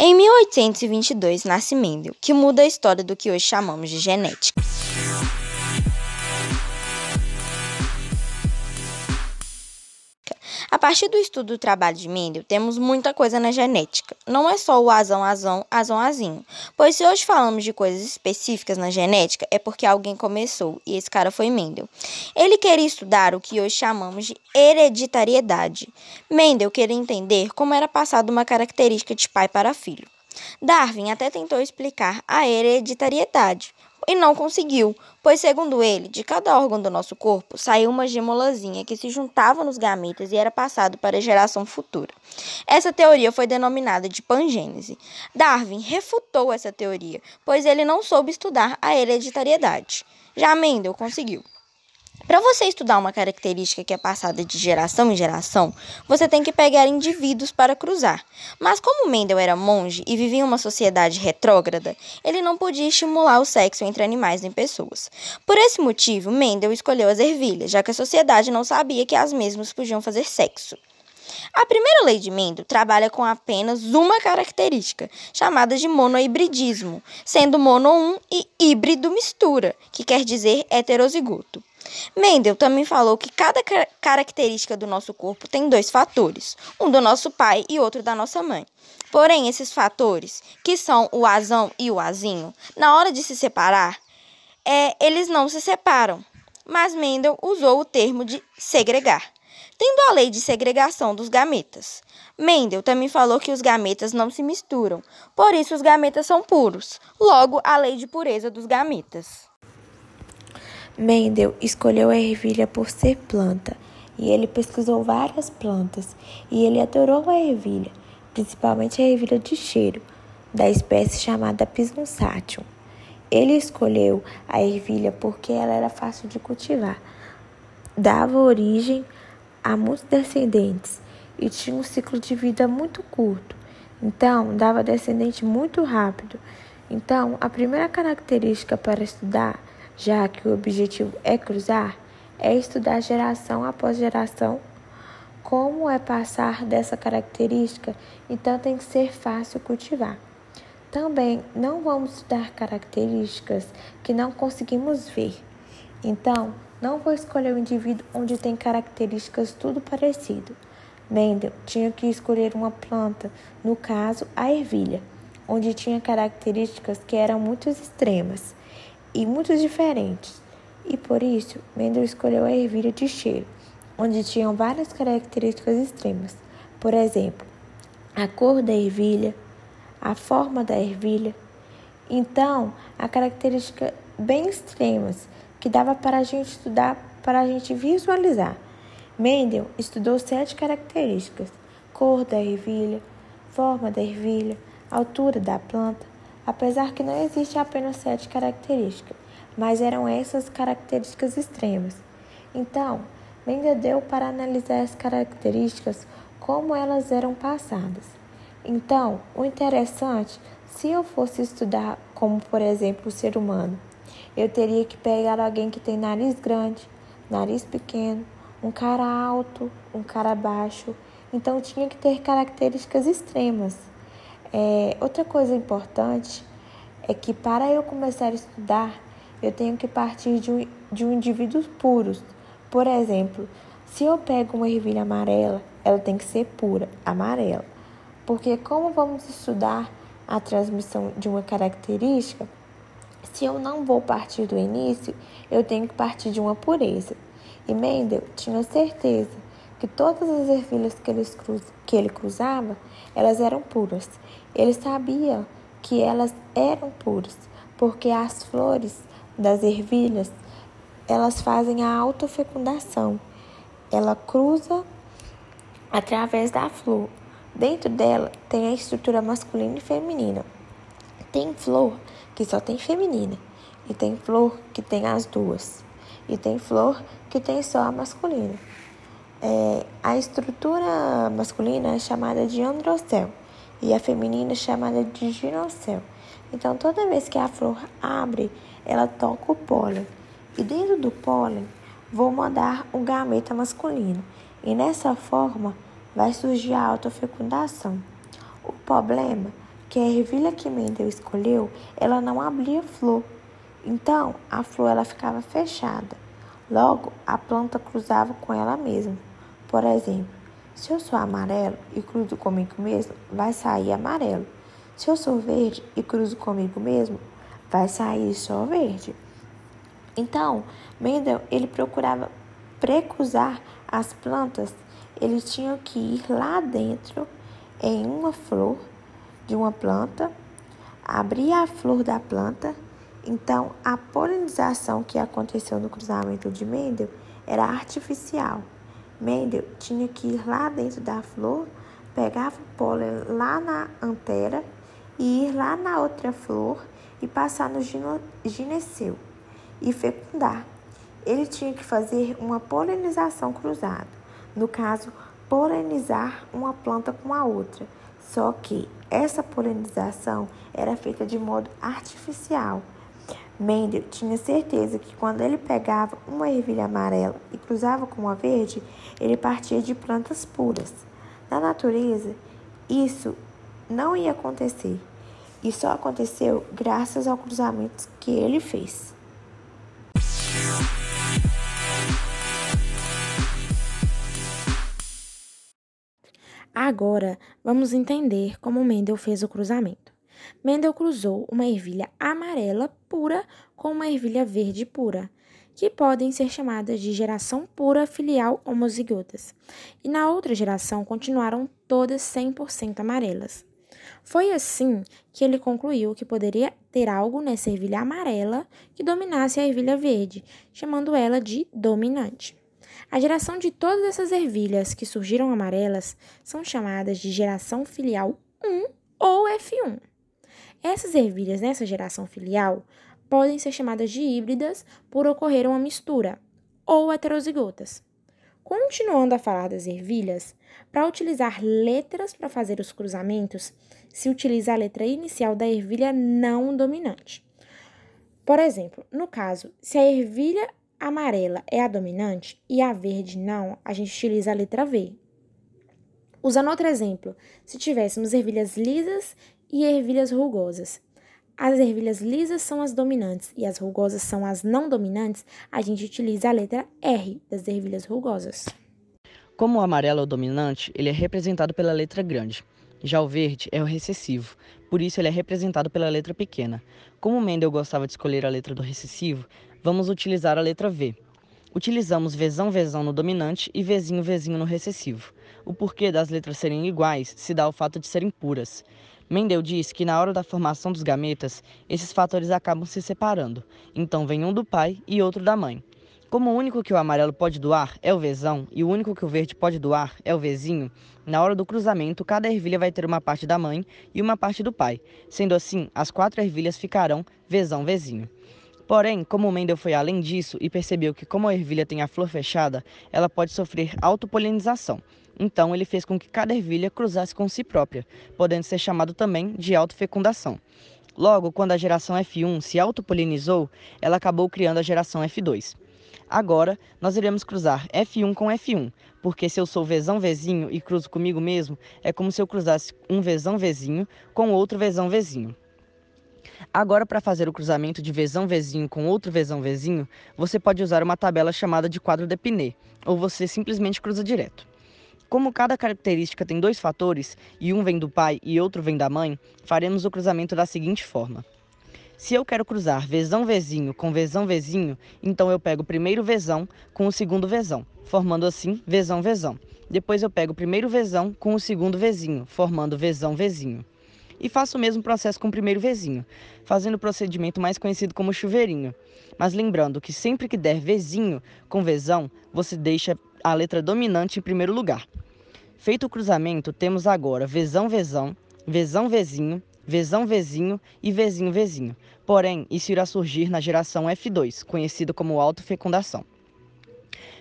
Em 1822 nasce Mendel, que muda a história do que hoje chamamos de genética. A partir do estudo do trabalho de Mendel, temos muita coisa na genética. Não é só o azão, azão, azão, azinho. Pois se hoje falamos de coisas específicas na genética, é porque alguém começou, e esse cara foi Mendel. Ele queria estudar o que hoje chamamos de hereditariedade. Mendel queria entender como era passada uma característica de pai para filho. Darwin até tentou explicar a hereditariedade, e não conseguiu, pois, segundo ele, de cada órgão do nosso corpo saiu uma gemolazinha que se juntava nos gametas e era passado para a geração futura. Essa teoria foi denominada de pangênese. Darwin refutou essa teoria, pois ele não soube estudar a hereditariedade. Já Mendel conseguiu. Para você estudar uma característica que é passada de geração em geração, você tem que pegar indivíduos para cruzar. Mas como Mendel era monge e vivia em uma sociedade retrógrada, ele não podia estimular o sexo entre animais nem pessoas. Por esse motivo, Mendel escolheu as ervilhas, já que a sociedade não sabia que as mesmas podiam fazer sexo. A primeira lei de Mendel trabalha com apenas uma característica, chamada de monohibridismo, sendo mono um e híbrido mistura, que quer dizer heterozigoto. Mendel também falou que cada característica do nosso corpo tem dois fatores, um do nosso pai e outro da nossa mãe. Porém, esses fatores, que são o azão e o azinho, na hora de se separar, é, eles não se separam. Mas Mendel usou o termo de segregar, tendo a lei de segregação dos gametas. Mendel também falou que os gametas não se misturam, por isso os gametas são puros. Logo, a lei de pureza dos gametas. Mendel escolheu a ervilha por ser planta, e ele pesquisou várias plantas, e ele adorou a ervilha, principalmente a ervilha de cheiro, da espécie chamada Pisgum Ele escolheu a ervilha porque ela era fácil de cultivar, dava origem a muitos descendentes e tinha um ciclo de vida muito curto. Então, dava descendente muito rápido. Então, a primeira característica para estudar já que o objetivo é cruzar, é estudar geração após geração como é passar dessa característica, então tem que ser fácil cultivar. Também não vamos estudar características que não conseguimos ver. Então, não vou escolher um indivíduo onde tem características tudo parecido. Mendel tinha que escolher uma planta, no caso a ervilha, onde tinha características que eram muito extremas e muito diferentes. E por isso, Mendel escolheu a ervilha de cheiro, onde tinham várias características extremas. Por exemplo, a cor da ervilha, a forma da ervilha. Então, a característica bem extremas que dava para a gente estudar, para a gente visualizar. Mendel estudou sete características: cor da ervilha, forma da ervilha, altura da planta, apesar que não existe apenas sete características, mas eram essas características extremas. Então, Mendel deu para analisar as características como elas eram passadas. Então, o interessante, se eu fosse estudar como, por exemplo, o ser humano, eu teria que pegar alguém que tem nariz grande, nariz pequeno, um cara alto, um cara baixo. Então, tinha que ter características extremas. É, outra coisa importante é que para eu começar a estudar, eu tenho que partir de um, de um indivíduo puros. Por exemplo, se eu pego uma ervilha amarela, ela tem que ser pura, amarela. Porque como vamos estudar a transmissão de uma característica, se eu não vou partir do início, eu tenho que partir de uma pureza. E Mendel tinha certeza que todas as ervilhas que ele, cruz, que ele cruzava, elas eram puras. Ele sabia que elas eram puras, porque as flores das ervilhas, elas fazem a autofecundação. Ela cruza através da flor. Dentro dela tem a estrutura masculina e feminina. Tem flor que só tem feminina e tem flor que tem as duas. E tem flor que tem só a masculina. É, a estrutura masculina é chamada de androcel e a feminina é chamada de ginocel. Então, toda vez que a flor abre, ela toca o pólen. E dentro do pólen, vou mandar o gameta masculino. E nessa forma, vai surgir a autofecundação. O problema que a ervilha que Mendel escolheu, ela não abria flor. Então, a flor ela ficava fechada. Logo, a planta cruzava com ela mesma. Por exemplo, se eu sou amarelo e cruzo comigo mesmo, vai sair amarelo. Se eu sou verde e cruzo comigo mesmo, vai sair só verde. Então, Mendel ele procurava precruzar as plantas. Eles tinham que ir lá dentro em uma flor de uma planta, abrir a flor da planta. Então, a polinização que aconteceu no cruzamento de Mendel era artificial. Mendel tinha que ir lá dentro da flor, pegava o pólen lá na antera e ir lá na outra flor e passar no gineceu e fecundar. Ele tinha que fazer uma polinização cruzada, no caso, polinizar uma planta com a outra. Só que essa polinização era feita de modo artificial Mendel tinha certeza que quando ele pegava uma ervilha amarela e cruzava com uma verde, ele partia de plantas puras. Na natureza, isso não ia acontecer. E só aconteceu graças ao cruzamento que ele fez. Agora, vamos entender como Mendel fez o cruzamento. Mendel cruzou uma ervilha amarela pura com uma ervilha verde pura, que podem ser chamadas de geração pura filial homozigotas, e na outra geração continuaram todas 100% amarelas. Foi assim que ele concluiu que poderia ter algo nessa ervilha amarela que dominasse a ervilha verde, chamando ela de dominante. A geração de todas essas ervilhas que surgiram amarelas são chamadas de geração filial 1 ou F1. Essas ervilhas nessa geração filial podem ser chamadas de híbridas por ocorrer uma mistura, ou heterozigotas. Continuando a falar das ervilhas, para utilizar letras para fazer os cruzamentos, se utiliza a letra inicial da ervilha não dominante. Por exemplo, no caso, se a ervilha amarela é a dominante e a verde não, a gente utiliza a letra V. Usando outro exemplo, se tivéssemos ervilhas lisas e ervilhas rugosas. As ervilhas lisas são as dominantes e as rugosas são as não dominantes, a gente utiliza a letra R das ervilhas rugosas. Como o amarelo é o dominante, ele é representado pela letra grande. Já o verde é o recessivo, por isso ele é representado pela letra pequena. Como Mendel gostava de escolher a letra do recessivo, vamos utilizar a letra V. Utilizamos Vzão Vzão no dominante e Vzinho Vzinho no recessivo. O porquê das letras serem iguais se dá ao fato de serem puras. Mendel diz que na hora da formação dos gametas, esses fatores acabam se separando, então vem um do pai e outro da mãe. Como o único que o amarelo pode doar é o Vzão e o único que o verde pode doar é o Vzinho, na hora do cruzamento, cada ervilha vai ter uma parte da mãe e uma parte do pai. Sendo assim, as quatro ervilhas ficarão Vzão Vzinho. Porém, como Mendel foi além disso e percebeu que como a ervilha tem a flor fechada, ela pode sofrer autopolinização. Então, ele fez com que cada ervilha cruzasse com si própria, podendo ser chamado também de autofecundação. Logo, quando a geração F1 se autopolinizou, ela acabou criando a geração F2. Agora, nós iremos cruzar F1 com F1, porque se eu sou Vzão Vzinho e cruzo comigo mesmo, é como se eu cruzasse um Vzão Vzinho com outro Vzão Vzinho. Agora, para fazer o cruzamento de Vzão Vzinho com outro Vzão Vzinho, você pode usar uma tabela chamada de quadro de Pinet, ou você simplesmente cruza direto. Como cada característica tem dois fatores, e um vem do pai e outro vem da mãe, faremos o cruzamento da seguinte forma. Se eu quero cruzar Vzão Vzinho com Vzão Vzinho, então eu pego o primeiro Vzão com o segundo Vzão, formando assim Vzão Vzão. Depois eu pego o primeiro Vzão com o segundo Vzinho, formando Vzão Vzinho. E faço o mesmo processo com o primeiro Vzinho, fazendo o procedimento mais conhecido como chuveirinho. Mas lembrando que sempre que der Vzinho com Vzão, você deixa a letra dominante em primeiro lugar. Feito o cruzamento, temos agora Vzão Vzão, Vzão Vzinho, Vzão Vzinho e Vzinho Vzinho. Porém, isso irá surgir na geração F2, conhecida como autofecundação.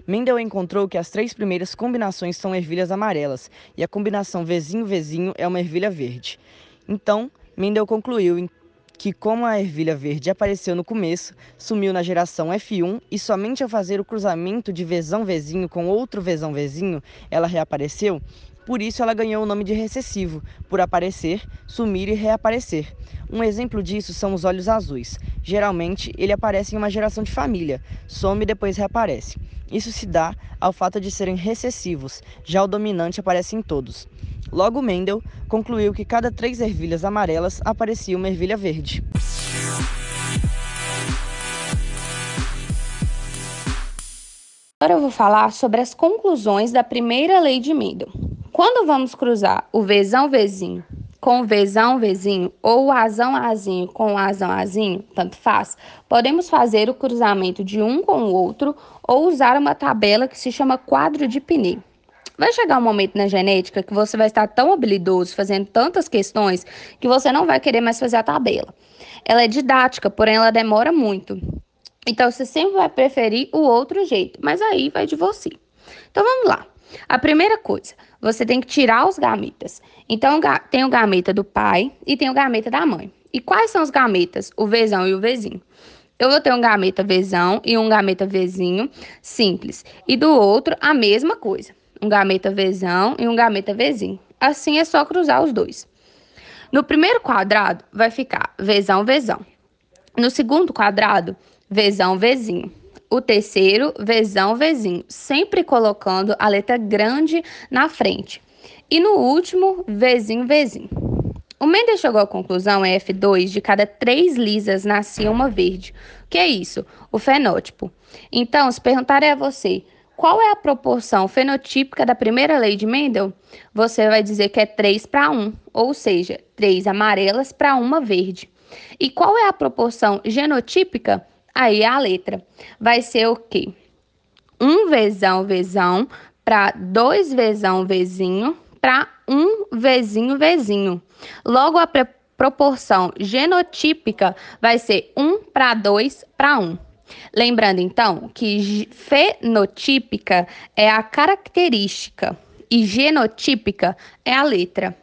Mendel encontrou que as três primeiras combinações são ervilhas amarelas e a combinação Vzinho é uma ervilha verde. Então, Mendel concluiu que, como a ervilha verde apareceu no começo, sumiu na geração F1 e somente ao fazer o cruzamento de Vzão Vzinho com outro Vzão Vzinho, ela reapareceu, Por isso ela ganhou o nome de recessivo, por aparecer, sumir e reaparecer. Um exemplo disso são os olhos azuis. Geralmente, ele aparece em uma geração de família, some e depois reaparece. Isso se dá ao fato de serem recessivos, já o dominante aparece em todos. Logo, Mendel concluiu que cada três ervilhas amarelas aparecia uma ervilha verde. Agora eu vou falar sobre as conclusões da primeira lei de Mendel. Quando vamos cruzar o Vzão Vzinho com o Vzão Vzinho ou o Azão Azinho com o Azão Azinho, tanto faz, podemos fazer o cruzamento de um com o outro ou usar uma tabela que se chama quadro de Piney. Vai chegar um momento na genética que você vai estar tão habilidoso fazendo tantas questões que você não vai querer mais fazer a tabela. Ela é didática, porém ela demora muito. Então você sempre vai preferir o outro jeito, mas aí vai de você. Então vamos lá. A primeira coisa, você tem que tirar os gametas. Então tem o gameta do pai e tem o gameta da mãe. E quais são os gametas? O Vzão e o Vzinho. Eu vou ter um gameta Vzão e um gameta Vzinho simples. E do outro, a mesma coisa um gameta Vzão e um gameta Vzinho. Assim é só cruzar os dois. No primeiro quadrado vai ficar Vzão, Vzão. No segundo quadrado, Vzão, Vzinho. O terceiro, Vzão, Vzinho, sempre colocando a letra grande na frente. E no último, Vzinho, Vzinho. O Mendes chegou à conclusão em F2 de cada três lisas nascia uma verde. O que é isso? O fenótipo. Então, se perguntarem a você qual é a proporção fenotípica da primeira lei de Mendel? Você vai dizer que é 3 para 1, ou seja, 3 amarelas para uma verde. E qual é a proporção genotípica? Aí é a letra. Vai ser o quê? 1 vezão vezão para 2 vezão vezinho para 1 vezinho vezinho. Logo, a proporção genotípica vai ser 1 para 2 para 1. Lembrando então que fenotípica é a característica e genotípica é a letra.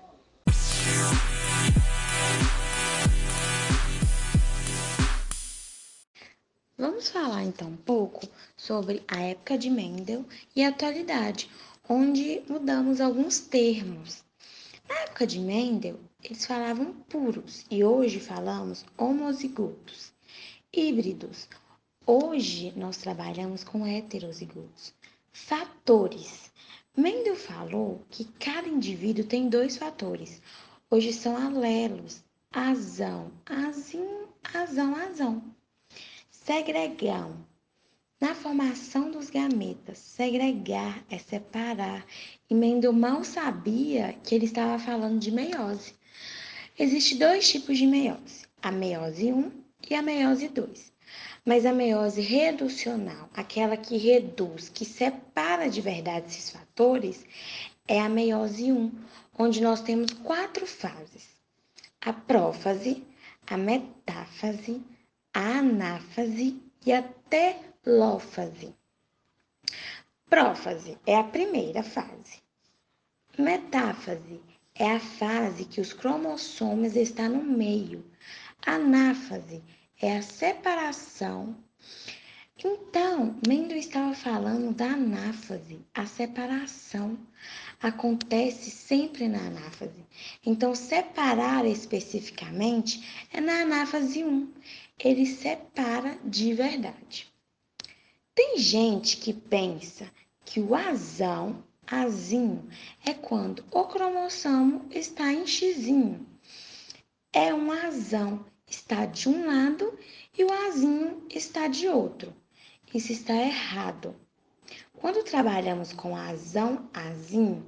Vamos falar então um pouco sobre a época de Mendel e a atualidade, onde mudamos alguns termos. Na época de Mendel, eles falavam puros e hoje falamos homozigotos, híbridos, Hoje nós trabalhamos com heterozigotos. Fatores. Mendel falou que cada indivíduo tem dois fatores. Hoje são alelos, azão, azinho, azão, azão. Segregão. Na formação dos gametas, segregar é separar. E Mendel mal sabia que ele estava falando de meiose. Existem dois tipos de meiose, a meiose 1 e a meiose 2. Mas a meiose reducional, aquela que reduz, que separa de verdade esses fatores, é a meiose 1, onde nós temos quatro fases: a prófase, a metáfase, a anáfase e a telófase. Prófase é a primeira fase. Metáfase é a fase que os cromossomos estão no meio. Anáfase é a separação. Então, Mendel estava falando da anáfase, a separação acontece sempre na anáfase. Então, separar especificamente é na anáfase 1. Ele separa de verdade. Tem gente que pensa que o azão, azinho, é quando o cromossomo está em xizinho. É um azão está de um lado e o azinho está de outro. Isso está errado. Quando trabalhamos com azão, azinho,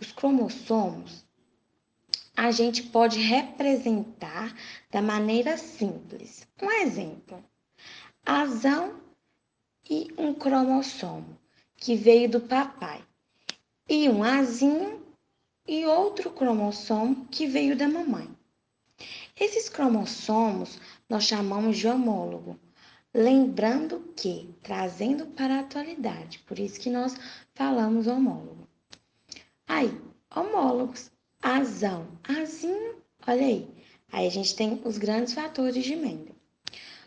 os cromossomos, a gente pode representar da maneira simples. Um exemplo: azão e um cromossomo que veio do papai, e um azinho e outro cromossomo que veio da mamãe. Esses cromossomos nós chamamos de homólogo. Lembrando que, trazendo para a atualidade, por isso que nós falamos homólogo. Aí, homólogos, azão, azinho, olha aí. Aí a gente tem os grandes fatores de Mendel.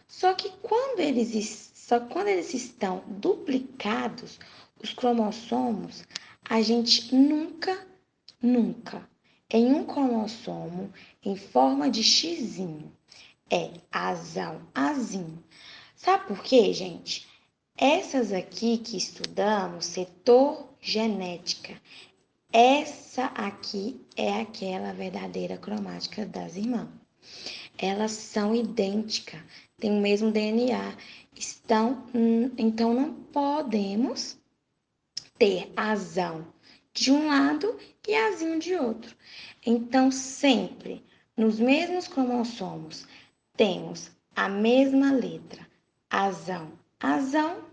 Só que quando eles, só quando eles estão duplicados, os cromossomos, a gente nunca nunca em um cromossomo em forma de xizinho. É azão, azinho. Sabe por quê, gente? Essas aqui que estudamos, setor genética, essa aqui é aquela verdadeira cromática das irmãs. Elas são idênticas, têm o mesmo DNA, estão, hum, então não podemos ter azão de um lado e azinho de outro. Então, sempre nos mesmos cromossomos temos a mesma letra, azão, azão,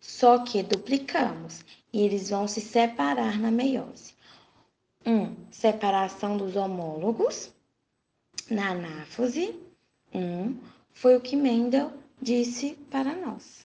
só que duplicamos e eles vão se separar na meiose. Um, separação dos homólogos na anáfose. Um, foi o que Mendel disse para nós.